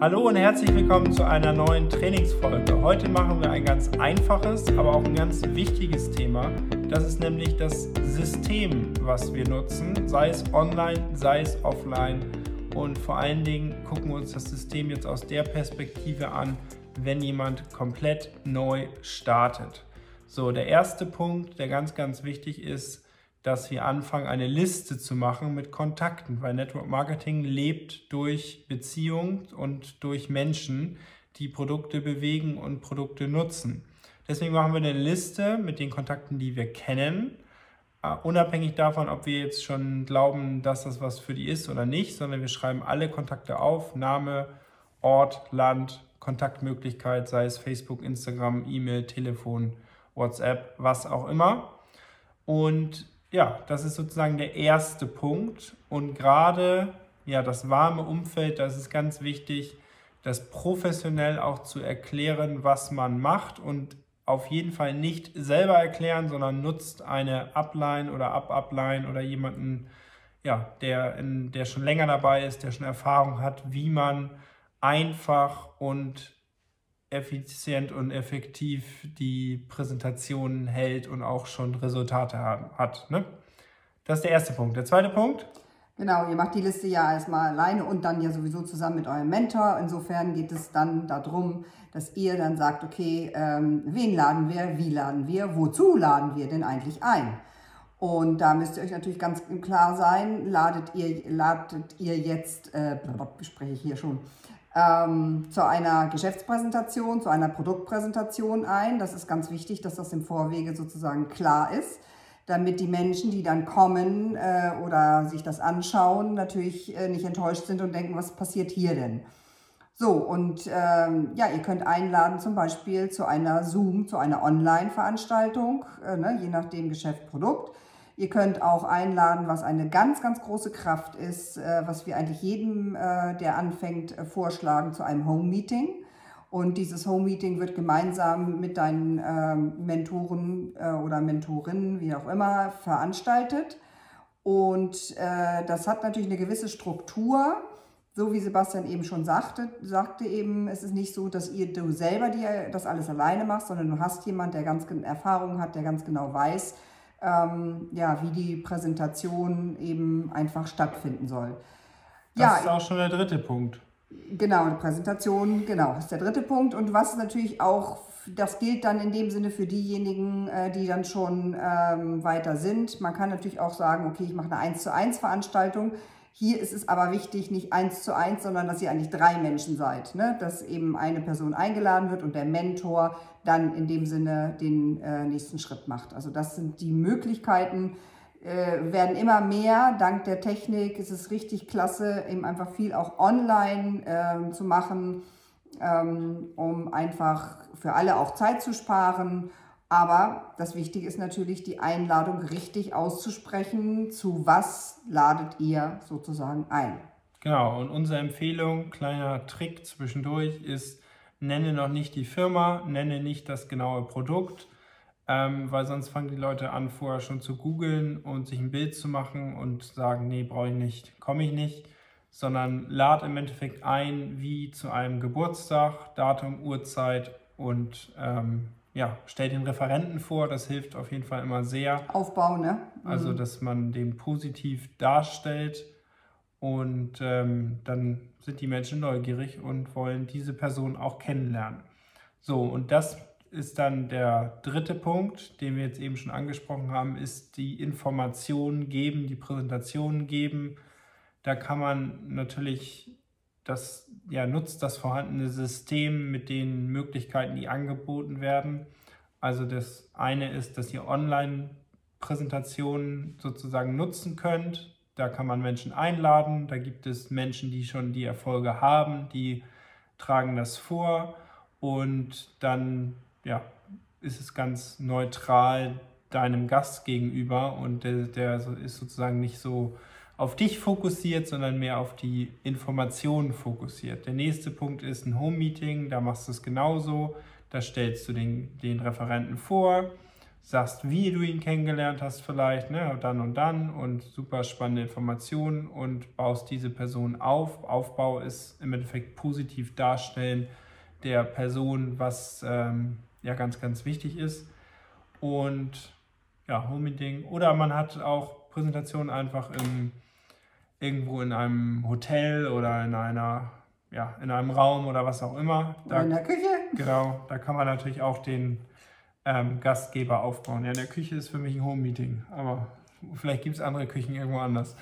Hallo und herzlich willkommen zu einer neuen Trainingsfolge. Heute machen wir ein ganz einfaches, aber auch ein ganz wichtiges Thema. Das ist nämlich das System, was wir nutzen, sei es online, sei es offline. Und vor allen Dingen gucken wir uns das System jetzt aus der Perspektive an, wenn jemand komplett neu startet. So, der erste Punkt, der ganz, ganz wichtig ist, dass wir anfangen, eine Liste zu machen mit Kontakten, weil Network Marketing lebt durch Beziehungen und durch Menschen, die Produkte bewegen und Produkte nutzen. Deswegen machen wir eine Liste mit den Kontakten, die wir kennen, uh, unabhängig davon, ob wir jetzt schon glauben, dass das was für die ist oder nicht, sondern wir schreiben alle Kontakte auf, Name, Ort, Land, Kontaktmöglichkeit, sei es Facebook, Instagram, E-Mail, Telefon, WhatsApp, was auch immer. Und ja, das ist sozusagen der erste Punkt. Und gerade ja, das warme Umfeld, das ist ganz wichtig, das professionell auch zu erklären, was man macht und auf jeden Fall nicht selber erklären, sondern nutzt eine Upline oder Up-Upline oder jemanden, ja, der, in, der schon länger dabei ist, der schon Erfahrung hat, wie man einfach und effizient und effektiv die Präsentationen hält und auch schon Resultate hat. Ne? Das ist der erste Punkt. Der zweite Punkt? Genau, ihr macht die Liste ja erstmal alleine und dann ja sowieso zusammen mit eurem Mentor. Insofern geht es dann darum, dass ihr dann sagt, okay, ähm, wen laden wir, wie laden wir, wozu laden wir denn eigentlich ein? Und da müsst ihr euch natürlich ganz klar sein, ladet ihr, ladet ihr jetzt, äh, spreche ich hier schon, ähm, zu einer Geschäftspräsentation, zu einer Produktpräsentation ein. Das ist ganz wichtig, dass das im Vorwege sozusagen klar ist, damit die Menschen, die dann kommen äh, oder sich das anschauen, natürlich äh, nicht enttäuscht sind und denken, was passiert hier denn? So, und ähm, ja, ihr könnt einladen zum Beispiel zu einer Zoom, zu einer Online-Veranstaltung, äh, ne, je nachdem Geschäft, Produkt. Ihr könnt auch einladen, was eine ganz, ganz große Kraft ist, äh, was wir eigentlich jedem, äh, der anfängt, äh, vorschlagen zu einem Home-Meeting. Und dieses Home-Meeting wird gemeinsam mit deinen Mentoren oder Mentorinnen, wie auch immer, veranstaltet. Und das hat natürlich eine gewisse Struktur. So wie Sebastian eben schon sagte, sagte eben, es ist nicht so, dass ihr du selber dir das alles alleine machst, sondern du hast jemand, der ganz Erfahrung hat, der ganz genau weiß, ähm, ja, wie die Präsentation eben einfach stattfinden soll. Das ja, ist auch schon der dritte Punkt. Genau, die Präsentation, genau, ist der dritte Punkt. Und was natürlich auch, das gilt dann in dem Sinne für diejenigen, äh, die dann schon ähm, weiter sind. Man kann natürlich auch sagen, okay, ich mache eine 1 zu 1 Veranstaltung. Hier ist es aber wichtig, nicht eins zu eins, sondern dass ihr eigentlich drei Menschen seid. Ne? Dass eben eine Person eingeladen wird und der Mentor dann in dem Sinne den äh, nächsten Schritt macht. Also das sind die Möglichkeiten, äh, werden immer mehr. Dank der Technik ist es richtig klasse, eben einfach viel auch online äh, zu machen, ähm, um einfach für alle auch Zeit zu sparen aber das Wichtige ist natürlich, die Einladung richtig auszusprechen. Zu was ladet ihr sozusagen ein? Genau, und unsere Empfehlung, kleiner Trick zwischendurch, ist, nenne noch nicht die Firma, nenne nicht das genaue Produkt, ähm, weil sonst fangen die Leute an, vorher schon zu googeln und sich ein Bild zu machen und sagen, nee, brauche ich nicht, komme ich nicht, sondern lad im Endeffekt ein, wie zu einem Geburtstag, Datum, Uhrzeit und ähm, ja, stell den Referenten vor, das hilft auf jeden Fall immer sehr. Aufbau, ne? Mhm. Also, dass man den positiv darstellt und ähm, dann sind die Menschen neugierig und wollen diese Person auch kennenlernen. So, und das ist dann der dritte Punkt, den wir jetzt eben schon angesprochen haben, ist die Informationen geben, die Präsentationen geben. Da kann man natürlich das ja, nutzt das vorhandene System mit den Möglichkeiten, die angeboten werden. Also das eine ist, dass ihr Online-Präsentationen sozusagen nutzen könnt. Da kann man Menschen einladen. Da gibt es Menschen, die schon die Erfolge haben, die tragen das vor und dann ja, ist es ganz neutral deinem Gast gegenüber und der, der ist sozusagen nicht so auf dich fokussiert, sondern mehr auf die Informationen fokussiert. Der nächste Punkt ist ein Home-Meeting, da machst du es genauso. Da stellst du den, den Referenten vor, sagst, wie du ihn kennengelernt hast vielleicht, ne, dann und dann und super spannende Informationen und baust diese Person auf. Aufbau ist im Endeffekt positiv darstellen der Person, was ähm, ja ganz, ganz wichtig ist. Und ja, Home-Meeting. Oder man hat auch Präsentationen einfach im, irgendwo in einem Hotel oder in einer ja, in einem Raum oder was auch immer. Da, in der Küche. Genau, da kann man natürlich auch den ähm, Gastgeber aufbauen. Ja, in der Küche ist für mich ein Home-Meeting, aber vielleicht gibt es andere Küchen irgendwo anders.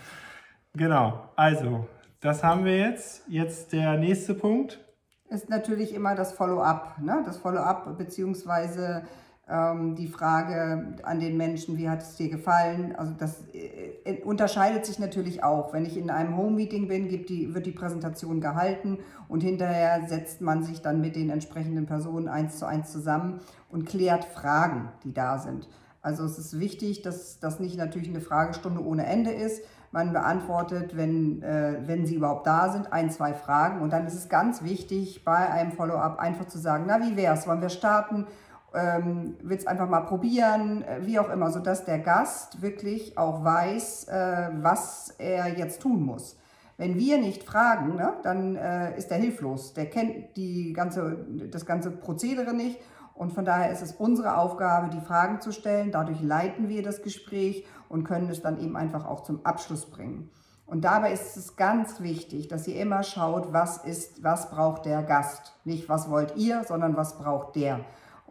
Genau, also, das haben wir jetzt. Jetzt der nächste Punkt. Ist natürlich immer das Follow-up. Ne? Das Follow-up beziehungsweise die Frage an den Menschen, wie hat es dir gefallen? Also das äh, äh, unterscheidet sich natürlich auch. Wenn ich in einem Home-Meeting bin, die, wird die Präsentation gehalten und hinterher setzt man sich dann mit den entsprechenden Personen eins zu eins zusammen und klärt Fragen, die da sind. Also es ist wichtig, dass das nicht natürlich eine Fragestunde ohne Ende ist. Man beantwortet, wenn, äh, wenn sie überhaupt da sind, ein, zwei Fragen. Und dann ist es ganz wichtig, bei einem Follow-up einfach zu sagen, na, wie wäre es? Wollen wir starten? Ähm, will es einfach mal probieren, äh, wie auch immer, sodass der Gast wirklich auch weiß, äh, was er jetzt tun muss. Wenn wir nicht fragen, ne, dann äh, ist er hilflos. Der kennt die ganze, das ganze Prozedere nicht. Und von daher ist es unsere Aufgabe, die Fragen zu stellen. Dadurch leiten wir das Gespräch und können es dann eben einfach auch zum Abschluss bringen. Und dabei ist es ganz wichtig, dass ihr immer schaut, was ist, was braucht der Gast. Nicht was wollt ihr, sondern was braucht der.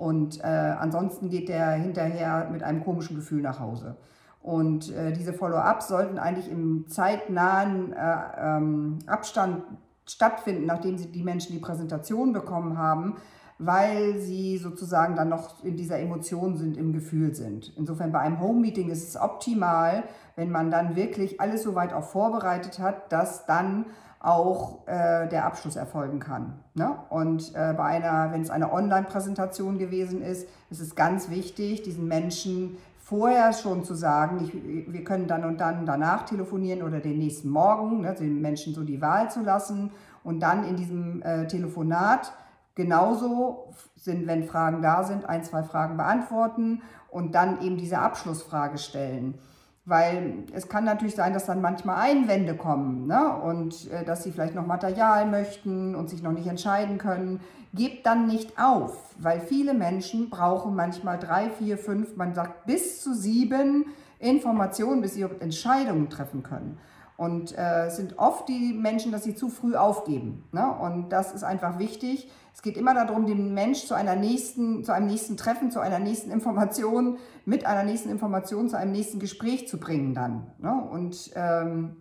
Und äh, ansonsten geht der hinterher mit einem komischen Gefühl nach Hause. Und äh, diese Follow-ups sollten eigentlich im zeitnahen äh, ähm, Abstand stattfinden, nachdem sie die Menschen die Präsentation bekommen haben, weil sie sozusagen dann noch in dieser Emotion sind, im Gefühl sind. Insofern bei einem Home-Meeting ist es optimal, wenn man dann wirklich alles so weit auch vorbereitet hat, dass dann auch äh, der Abschluss erfolgen kann. Ne? Und äh, bei einer, wenn es eine Online-Präsentation gewesen ist, ist es ganz wichtig, diesen Menschen vorher schon zu sagen, ich, wir können dann und dann danach telefonieren oder den nächsten Morgen, ne, den Menschen so die Wahl zu lassen und dann in diesem äh, Telefonat genauso sind, wenn Fragen da sind, ein, zwei Fragen beantworten und dann eben diese Abschlussfrage stellen. Weil es kann natürlich sein, dass dann manchmal Einwände kommen ne? und äh, dass sie vielleicht noch Material möchten und sich noch nicht entscheiden können. Gebt dann nicht auf, weil viele Menschen brauchen manchmal drei, vier, fünf, man sagt bis zu sieben Informationen, bis sie Entscheidungen treffen können. Und äh, es sind oft die Menschen, dass sie zu früh aufgeben. Ne? Und das ist einfach wichtig. Es geht immer darum, den Mensch zu einer nächsten, zu einem nächsten Treffen, zu einer nächsten Information, mit einer nächsten Information zu einem nächsten Gespräch zu bringen dann. Ne? Und ähm,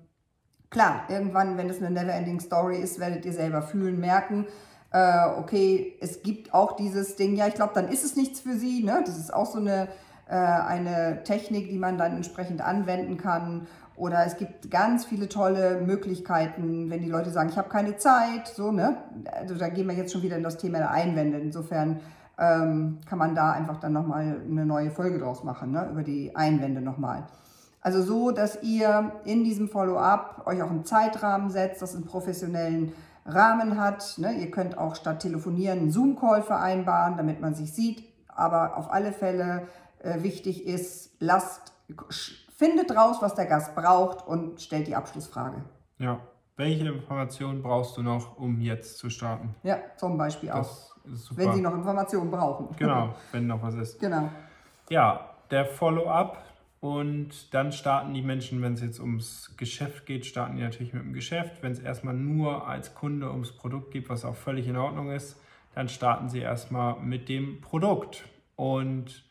klar, irgendwann, wenn es eine Never-Ending Story ist, werdet ihr selber fühlen, merken, äh, okay, es gibt auch dieses Ding, ja, ich glaube, dann ist es nichts für sie. Ne? Das ist auch so eine, äh, eine Technik, die man dann entsprechend anwenden kann. Oder es gibt ganz viele tolle Möglichkeiten, wenn die Leute sagen, ich habe keine Zeit, so, ne? Also da gehen wir jetzt schon wieder in das Thema der Einwände. Insofern ähm, kann man da einfach dann nochmal eine neue Folge draus machen, ne? über die Einwände nochmal. Also so, dass ihr in diesem Follow-up euch auch einen Zeitrahmen setzt, das einen professionellen Rahmen hat. Ne? Ihr könnt auch statt telefonieren einen Zoom-Call vereinbaren, damit man sich sieht. Aber auf alle Fälle äh, wichtig ist, lasst findet raus, was der Gast braucht und stellt die Abschlussfrage. Ja. Welche Informationen brauchst du noch, um jetzt zu starten? Ja, zum Beispiel auch. Wenn Sie noch Informationen brauchen. Genau, wenn noch was ist. Genau. Ja, der Follow-up und dann starten die Menschen, wenn es jetzt ums Geschäft geht, starten die natürlich mit dem Geschäft. Wenn es erstmal nur als Kunde ums Produkt geht, was auch völlig in Ordnung ist, dann starten sie erstmal mit dem Produkt. Und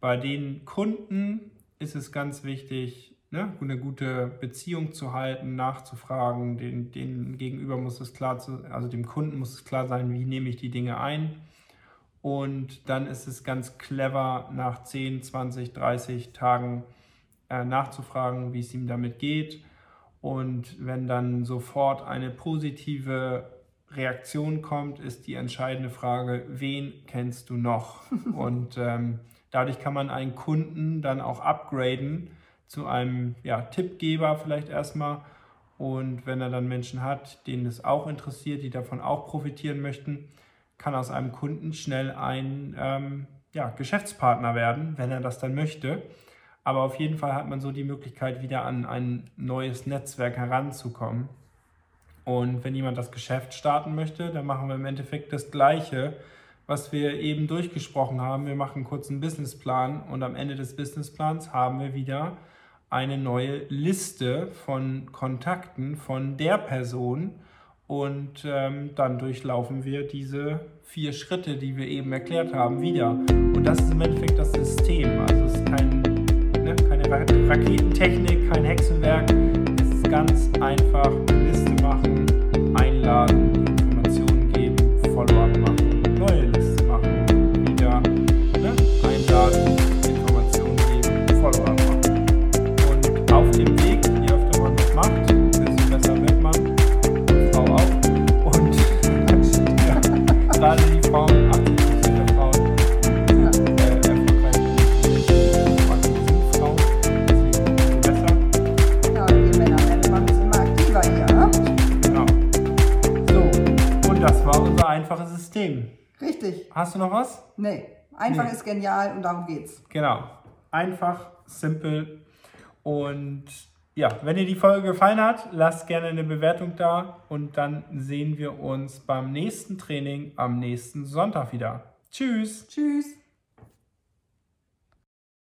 bei den Kunden ist es ganz wichtig, ne, eine gute Beziehung zu halten, nachzufragen. Den, den Gegenüber muss es klar, zu, also dem Kunden muss es klar sein, wie nehme ich die Dinge ein. Und dann ist es ganz clever, nach 10, 20, 30 Tagen äh, nachzufragen, wie es ihm damit geht. Und wenn dann sofort eine positive Reaktion kommt, ist die entscheidende Frage, wen kennst du noch? Und ähm, Dadurch kann man einen Kunden dann auch upgraden zu einem ja, Tippgeber vielleicht erstmal. Und wenn er dann Menschen hat, denen es auch interessiert, die davon auch profitieren möchten, kann aus einem Kunden schnell ein, ähm, ja, Geschäftspartner werden, wenn er das dann möchte. Aber auf jeden Fall hat man so die Möglichkeit, wieder an ein neues Netzwerk heranzukommen. Und wenn jemand das Geschäft starten möchte, dann machen wir im Endeffekt das Gleiche, was wir eben durchgesprochen haben. Wir machen kurz einen Businessplan und am Ende des Businessplans haben wir wieder eine neue Liste von Kontakten von der Person und ähm, dann durchlaufen wir diese vier Schritte, die wir eben erklärt haben, wieder. Und das ist im Endeffekt das System. Also es ist kein, ne, keine Raketentechnik, kein Hexenwerk. Es ist ganz einfach Liste machen, einladen, einfaches System. Richtig. Hast du noch was? Nee. Einfach Nee. ist genial und darum geht's. Genau. Einfach, simpel. Und ja, wenn dir die Folge gefallen hat, lasst gerne eine Bewertung da und dann sehen wir uns beim nächsten Training am nächsten Sonntag wieder. Tschüss. Tschüss.